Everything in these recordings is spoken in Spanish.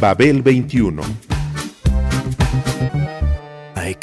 Babel 21.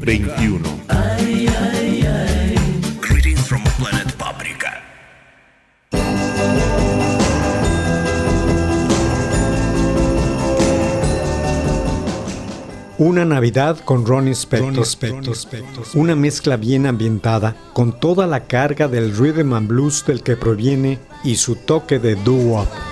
21. Greetings from planet Paprika. Una Navidad con Ronnie Spector. Una mezcla bien ambientada, con toda la carga del rhythm and blues del que proviene y su toque de doo-wop.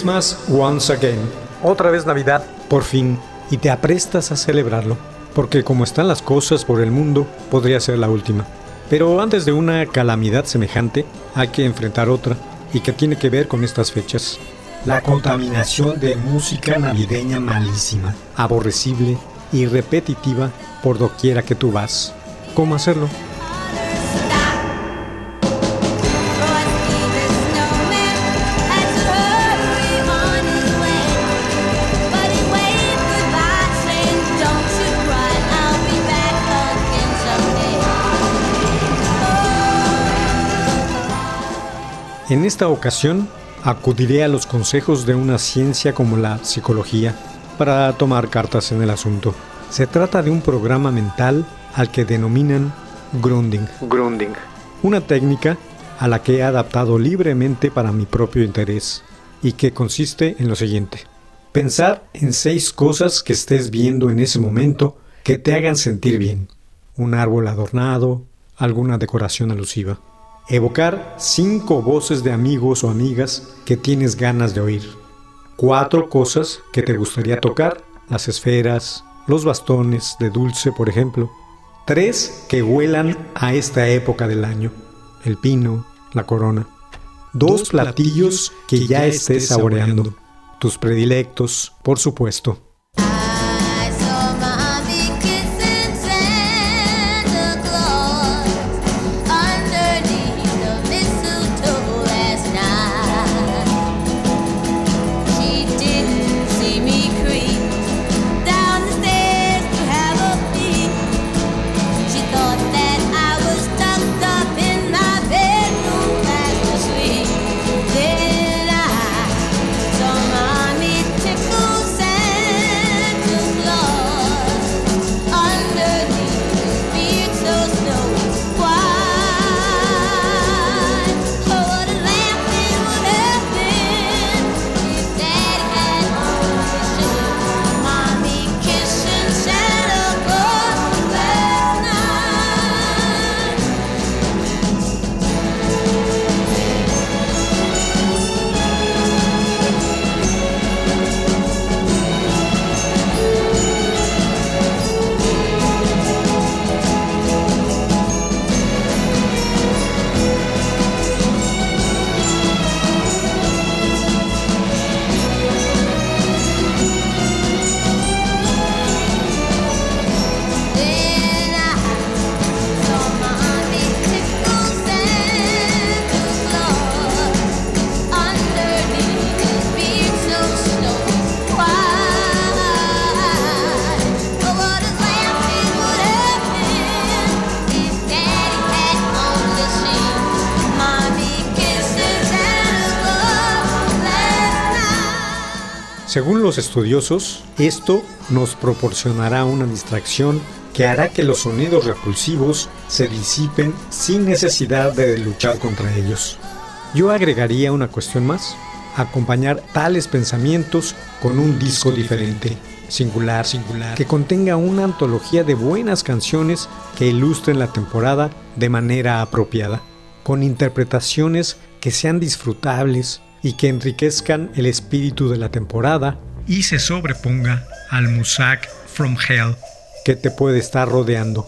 Christmas once again. Otra vez Navidad, por fin, y te aprestas a celebrarlo, porque como están las cosas por el mundo, podría ser la última. Pero antes de una calamidad semejante, hay que enfrentar otra, y que tiene que ver con estas fechas. La contaminación de música navideña malísima, aborrecible y repetitiva por doquiera que tú vas. ¿Cómo hacerlo? En esta ocasión acudiré a los consejos de una ciencia como la psicología para tomar cartas en el asunto. Se trata de un programa mental al que denominan grounding. Grounding. Una técnica a la que he adaptado libremente para mi propio interés y que consiste en lo siguiente. Pensar en seis cosas que estés viendo en ese momento que te hagan sentir bien. Un árbol adornado, alguna decoración alusiva. Evocar cinco voces de amigos o amigas que tienes ganas de oír. Cuatro cosas que te gustaría tocar, las esferas, los bastones de dulce, por ejemplo. Tres que huelan a esta época del año, el pino, la corona. Dos platillos que ya estés saboreando, tus predilectos, por supuesto. Según los estudiosos, esto nos proporcionará una distracción que hará que los sonidos repulsivos se disipen sin necesidad de luchar contra ellos. Yo agregaría una cuestión más, acompañar tales pensamientos con un disco diferente, singular, singular, que contenga una antología de buenas canciones que ilustren la temporada de manera apropiada, con interpretaciones que sean disfrutables y que enriquezcan el espíritu de la temporada y se sobreponga al Musak from Hell que te puede estar rodeando.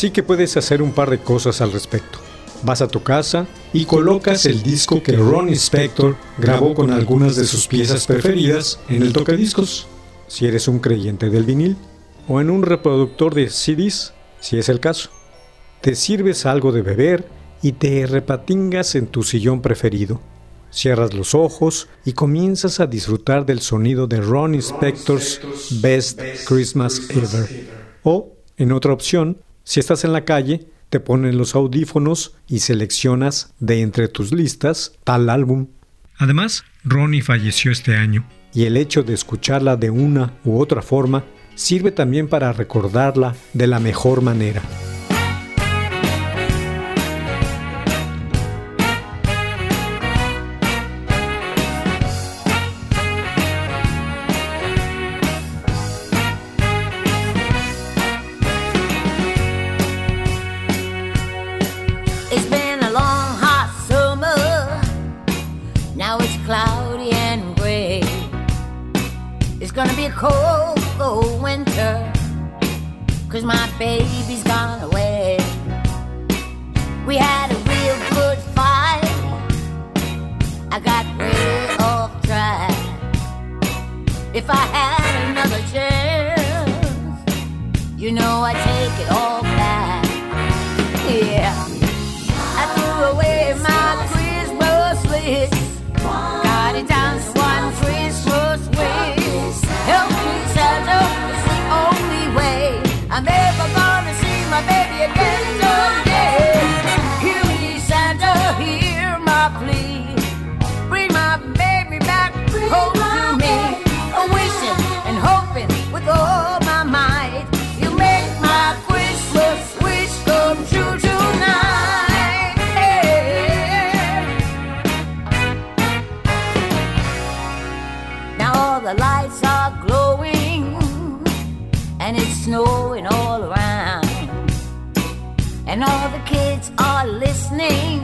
Así que puedes hacer un par de cosas al respecto. Vas a tu casa y colocas el disco que Ronnie Spector grabó con algunas de sus piezas preferidas en el tocadiscos, si eres un creyente del vinil, o en un reproductor de CDs, si es el caso. Te sirves algo de beber y te repatingas en tu sillón preferido. Cierras los ojos y comienzas a disfrutar del sonido de Ronnie Spector's Best Christmas Ever. O, en otra opción, si estás en la calle, te pones los audífonos y seleccionas de entre tus listas tal álbum. Además, Ronnie falleció este año, y el hecho de escucharla de una u otra forma sirve también para recordarla de la mejor manera. My baby's gone away. We had a real good fight. I got way off track. If I had another chance, you know lights are glowing and it's snowing all around. And all the kids are listening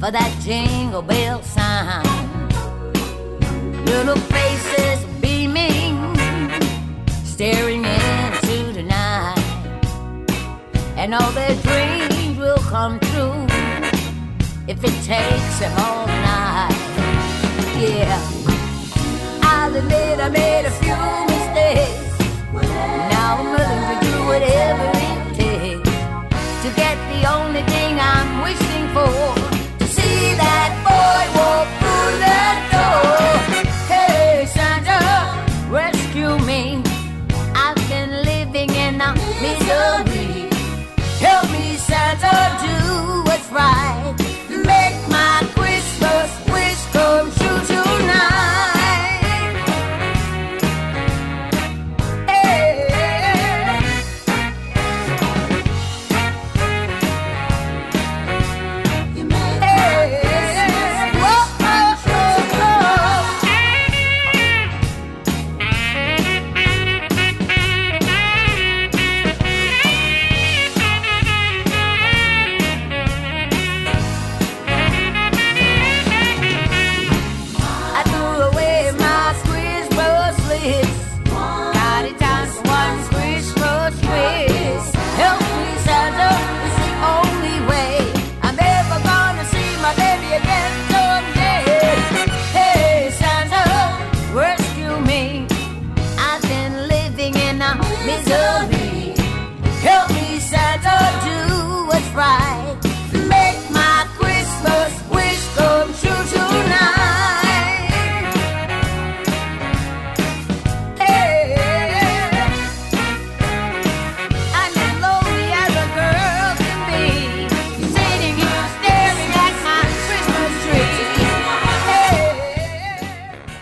for that jingle bell sound. Little faces beaming, staring into the night. And all their dreams will come true if it takes them all night. Yeah. I'll admit I made a few mistakes. Now I'm willing to do whatever it takes to get the only thing I'm wishing for. To see that boy walk through the door. Hey, Santa, rescue me. I've been living in misery. Help me, Santa, do what's right.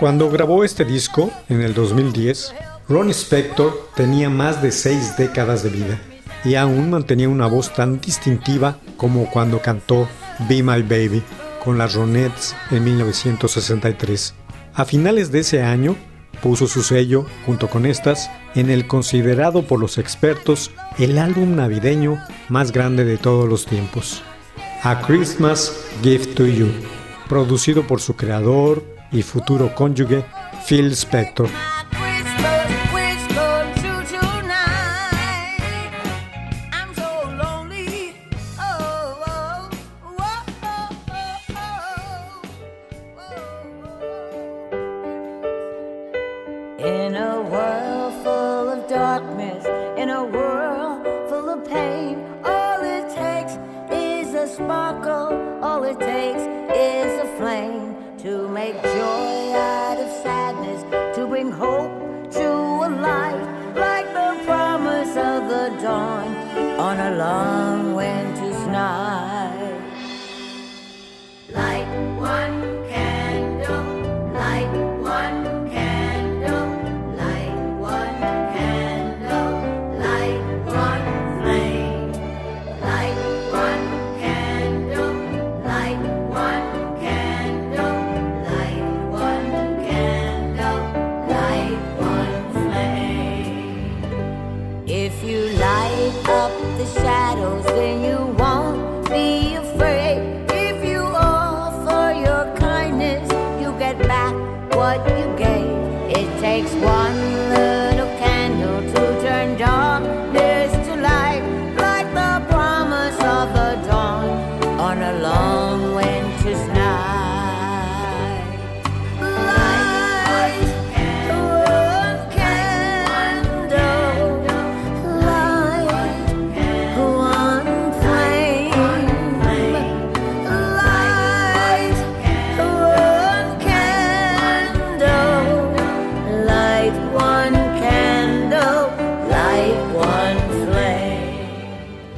Cuando grabó este disco, en el 2010, Ron Spector tenía más de seis décadas de vida y aún mantenía una voz tan distintiva como cuando cantó Be My Baby con las Ronettes en 1963. A finales de ese año, puso su sello, junto con estas, en el considerado por los expertos el álbum navideño más grande de todos los tiempos, A Christmas Gift to You, producido por su creador y futuro cónyuge, Phil Spector.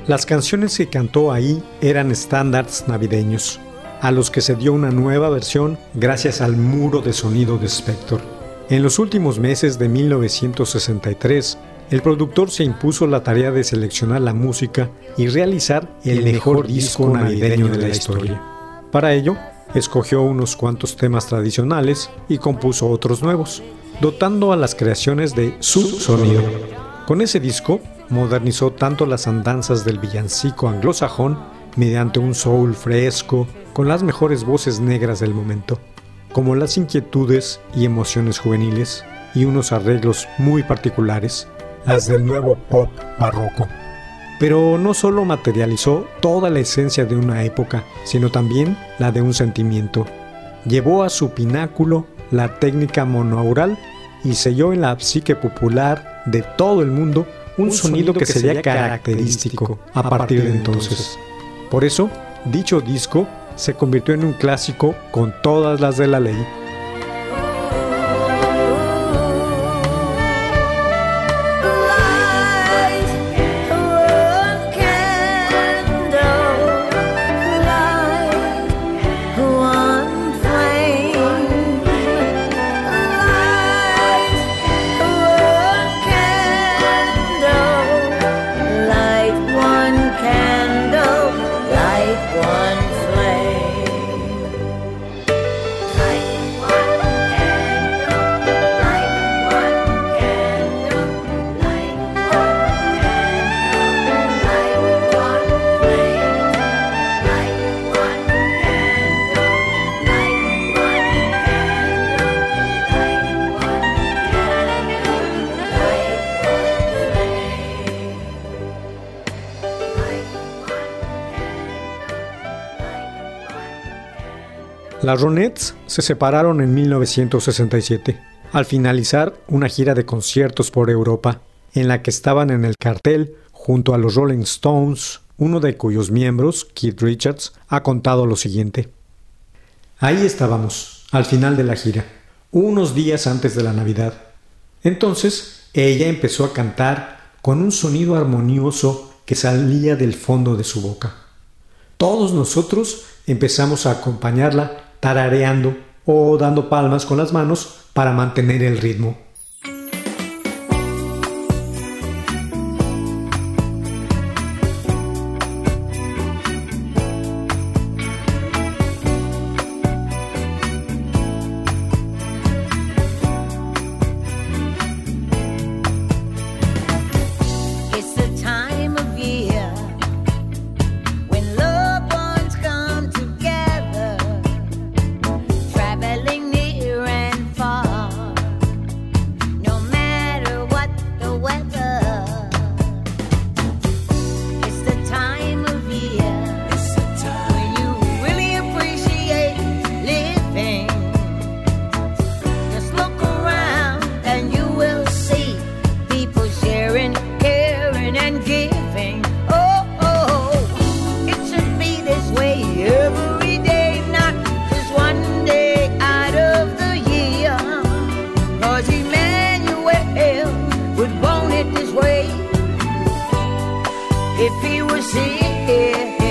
Las canciones que cantó ahí eran estándares navideños, a los que se dio una nueva versión gracias al muro de sonido de Spector. En los últimos meses de 1963, el productor se impuso la tarea de seleccionar la música y realizar el, mejor disco navideño de la historia. Para ello, escogió unos cuantos temas tradicionales y compuso otros nuevos, dotando a las creaciones de su sonido. Con ese disco modernizó tanto las andanzas del villancico anglosajón mediante un soul fresco con las mejores voces negras del momento, como las inquietudes y emociones juveniles y unos arreglos muy particulares, las del nuevo pop barroco. Pero no solo materializó toda la esencia de una época, sino también la de un sentimiento. Llevó a su pináculo la técnica monoaural y selló en la psique popular de todo el mundo un, sonido, que, sería característico a partir de entonces. Por eso, dicho disco se convirtió en un clásico con todas las de la ley. Las Ronettes se separaron en 1967, al finalizar una gira de conciertos por Europa, en la que estaban en el cartel junto a los Rolling Stones, uno de cuyos miembros, Keith Richards, ha contado lo siguiente. Ahí estábamos, al final de la gira, unos días antes de la Navidad. Entonces, ella empezó a cantar con un sonido armonioso que salía del fondo de su boca. Todos nosotros empezamos a acompañarla tarareando o dando palmas con las manos para mantener el ritmo. if he was here.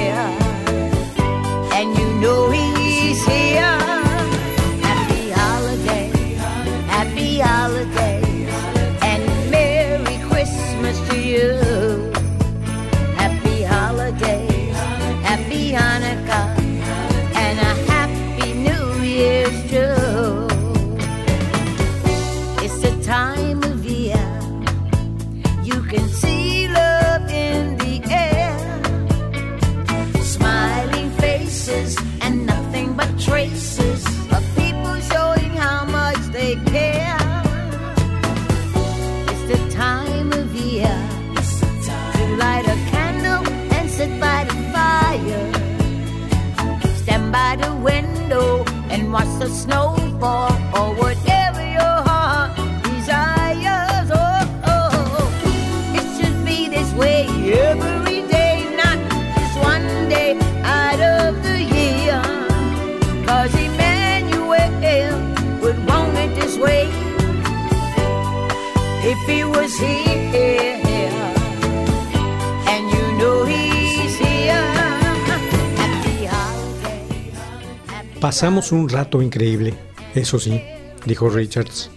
Pasamos un rato increíble, eso sí, dijo Richards.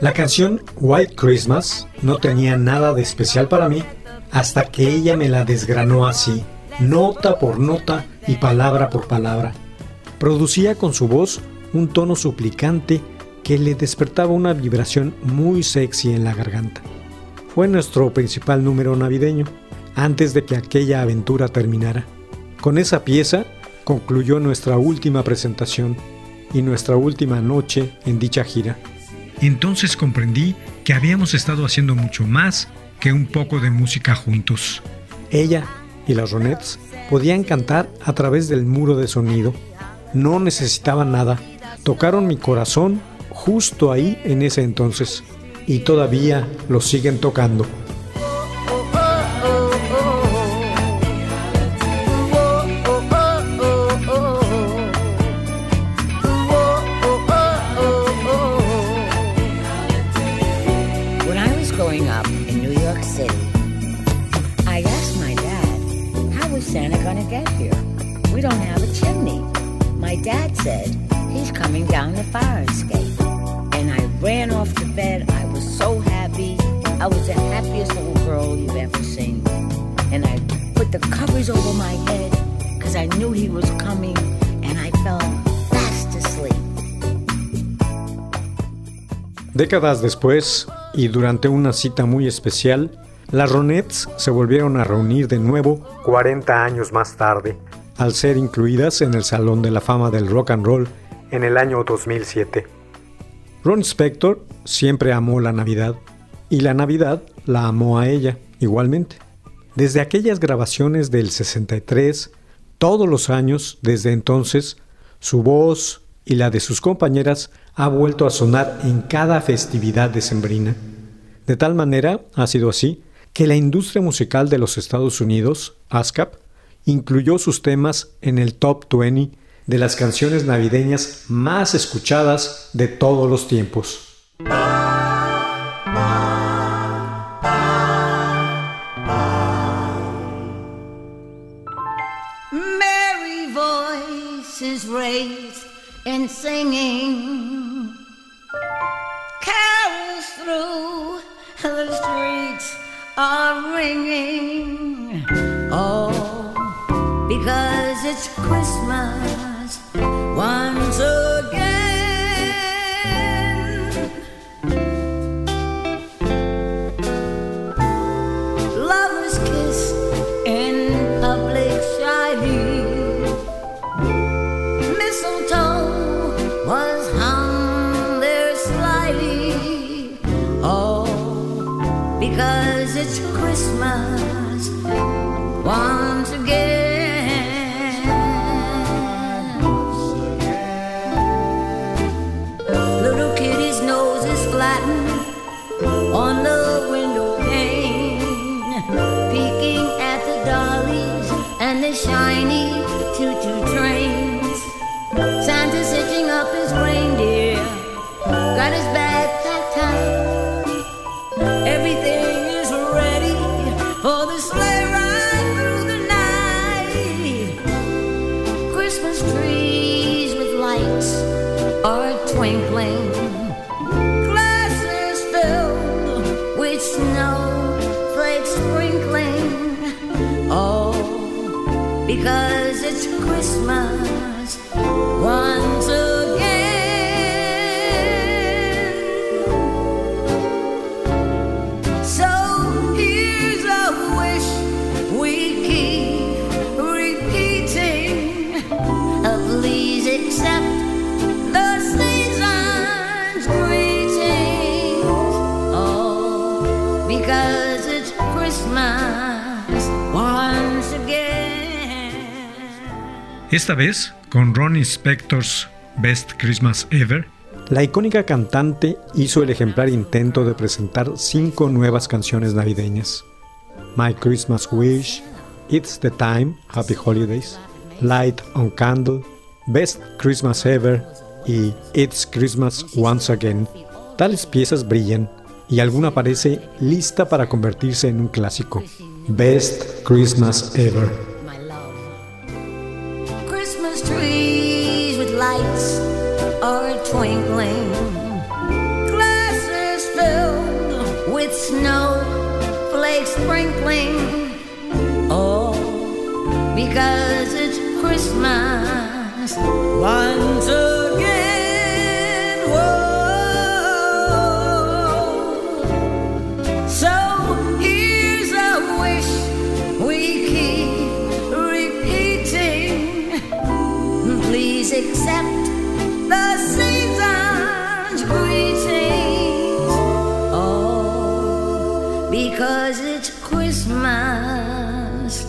La canción White Christmas no tenía nada de especial para mí hasta que ella me la desgranó así, nota por nota y palabra por palabra. Producía con su voz un tono suplicante que le despertaba una vibración muy sexy en la garganta. fue nuestro principal número navideño, antes de que aquella aventura terminara. Con esa pieza concluyó nuestra última presentación y nuestra última noche en dicha gira. Entonces comprendí que habíamos estado haciendo mucho más que un poco de música juntos. Ella y las Ronettes podían cantar a través del muro de sonido. No necesitaban nada. Tocaron mi corazón justo ahí en ese entonces y todavía lo siguen tocando. Over my head because I knew he was coming and I fell fast asleep. Décadas después, y durante una cita muy especial, las Ronettes se volvieron a reunir de nuevo 40 años más tarde, al ser incluidas en el Salón de la Fama del Rock and Roll en el año 2007. Ron Spector siempre amó la Navidad y la Navidad la amó a ella igualmente. Desde aquellas grabaciones del 63, todos los años desde entonces, su voz y la de sus compañeras ha vuelto a sonar en cada festividad decembrina. De tal manera ha sido así que la industria musical de los Estados Unidos, ASCAP, incluyó sus temas en el top 20 de las canciones navideñas más escuchadas de todos los tiempos. Raised in singing. Carols through the streets are ringing. Oh because it's christmas Esta vez, con Ronnie Spector's Best Christmas Ever, la icónica cantante hizo el ejemplar intento de presentar cinco nuevas canciones navideñas. My Christmas Wish, It's the Time, Happy Holidays, Light on Candle, Best Christmas Ever y It's Christmas Once Again. Tales piezas brillan y alguna parece lista para convertirse en un clásico. Best Christmas Ever. Trees with lights are twinkling. Glasses filled with snow flakes sprinkling. Oh, because it's Christmas once again. Christmas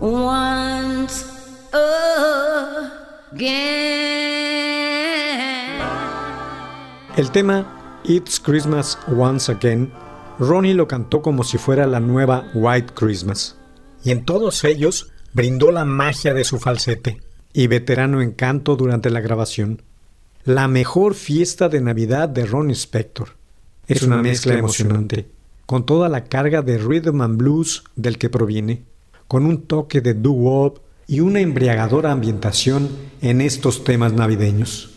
once again. El tema It's Christmas Once Again, Ronnie lo cantó como si fuera la nueva White Christmas. Y en todos ellos brindó la magia de su falsete y veterano encanto durante la grabación. La mejor fiesta de Navidad de Ronnie Spector. Es una mezcla emocionante, con toda la carga de rhythm and blues del que proviene, con un toque de doo-wop y una embriagadora ambientación en estos temas navideños.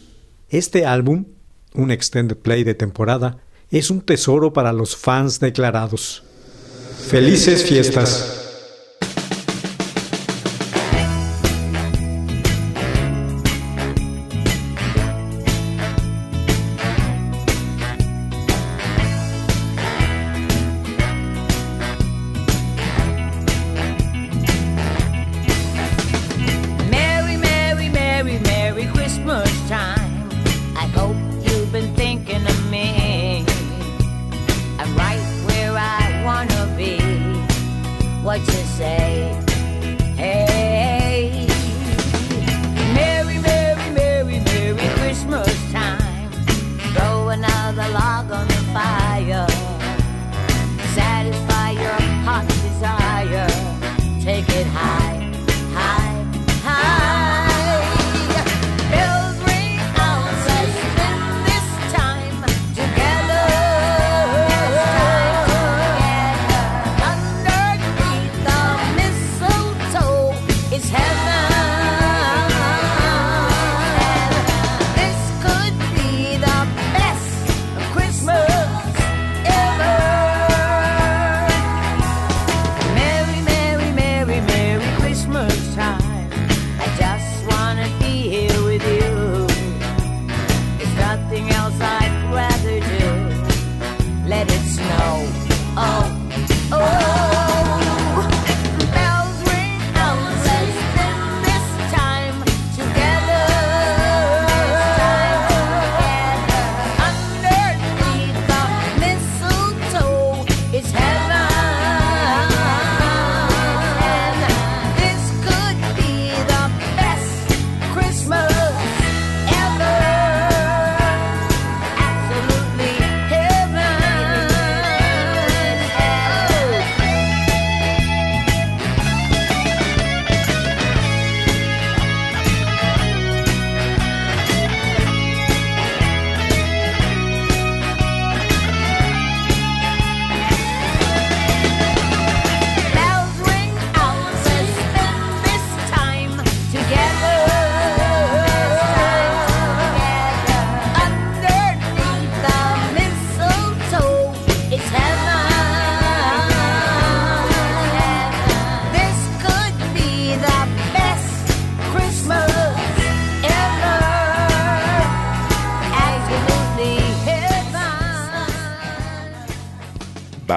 Este álbum, un extended play de temporada, es un tesoro para los fans declarados. ¡Felices fiestas!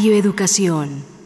Radio Educación.